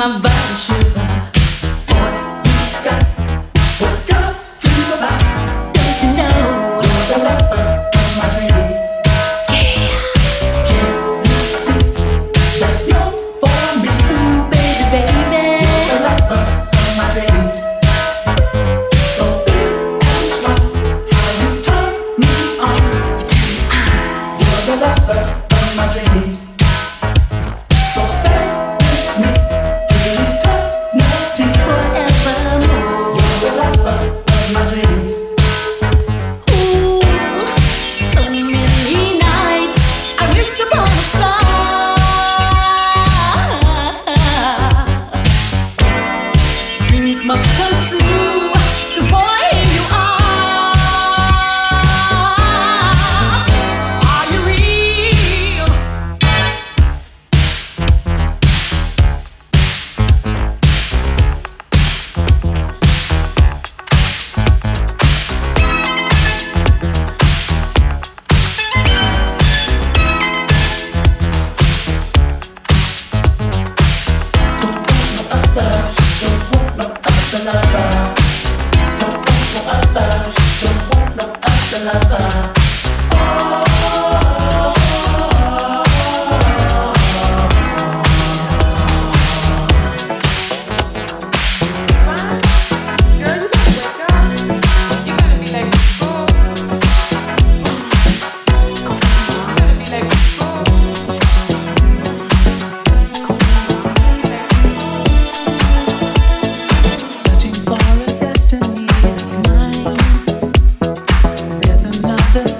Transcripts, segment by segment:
lover the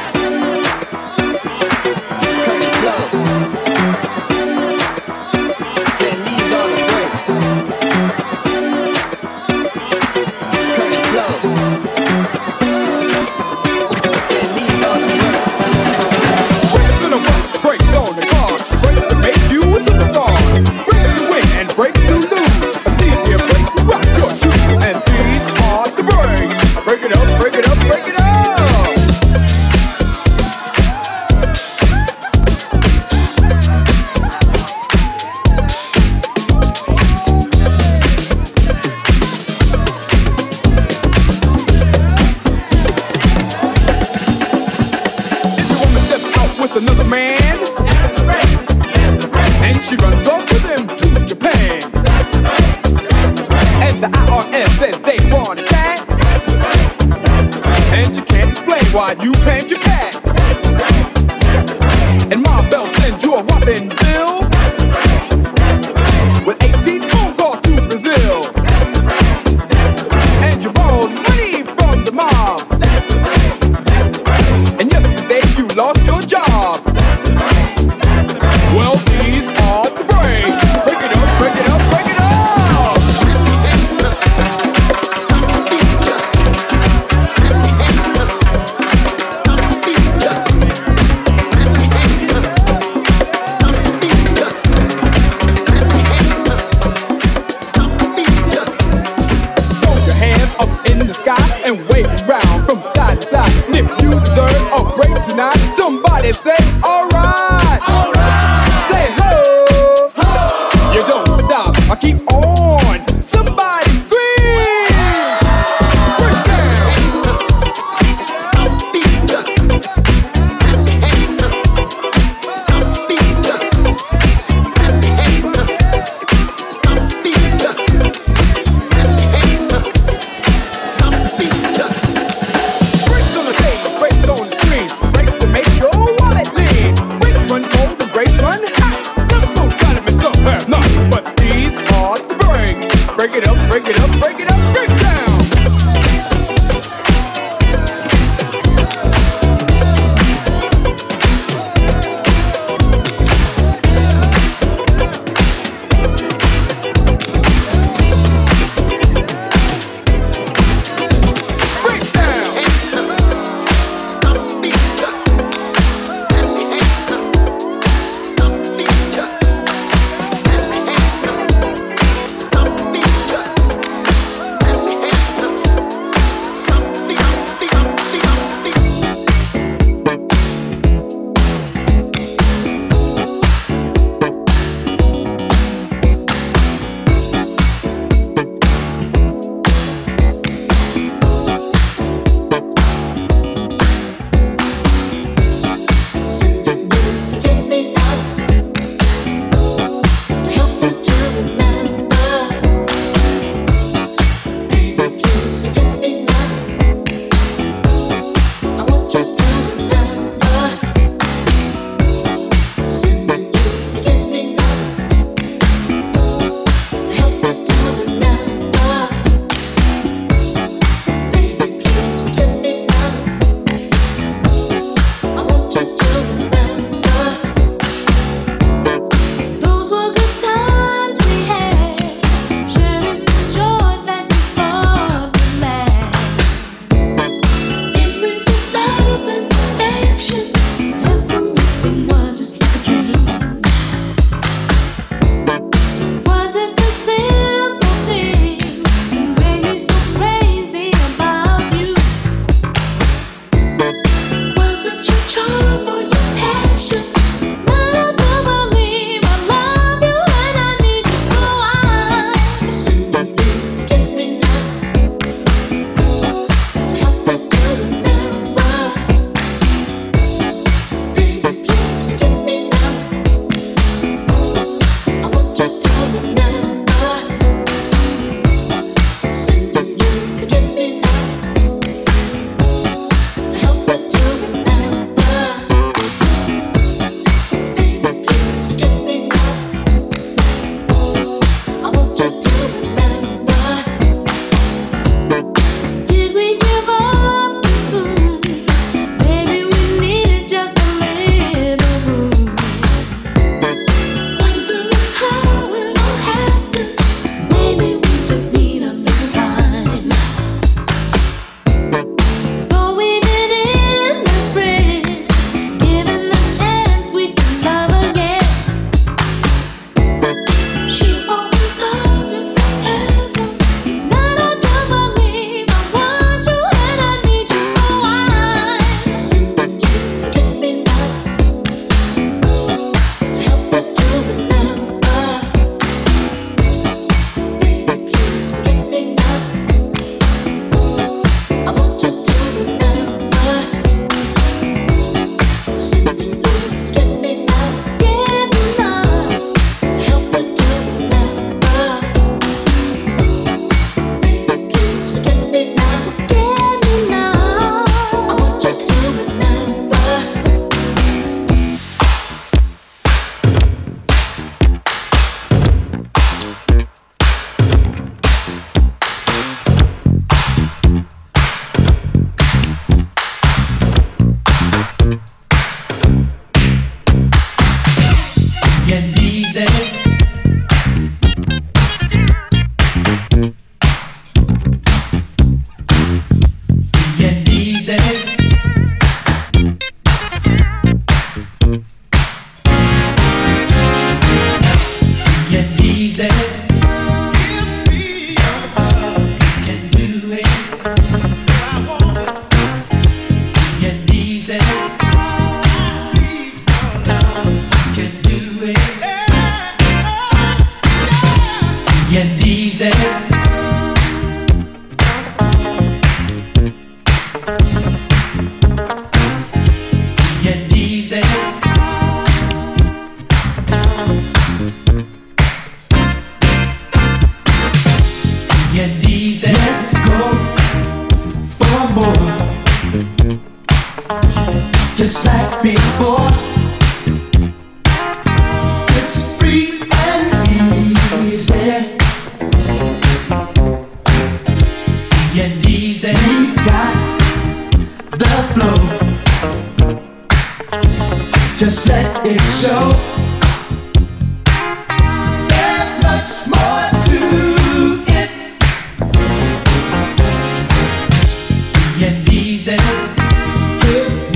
and wave around from side to side. And if you deserve a break tonight, somebody say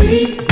你。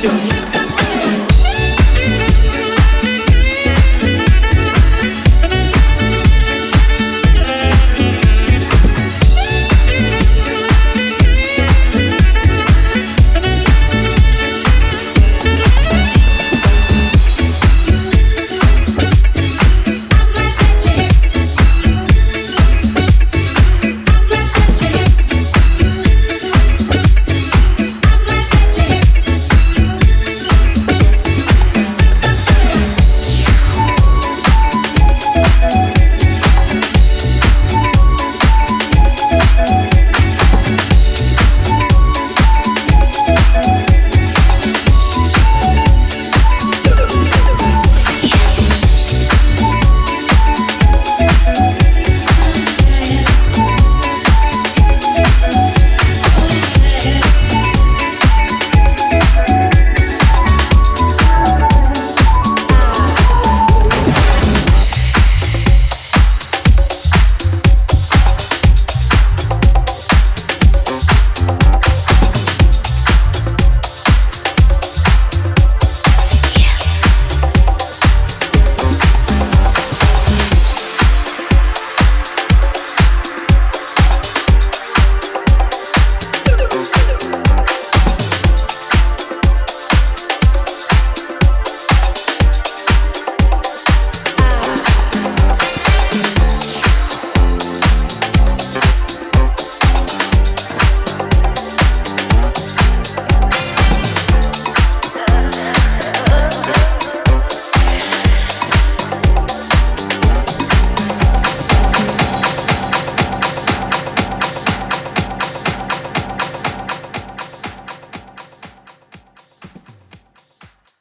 темнее.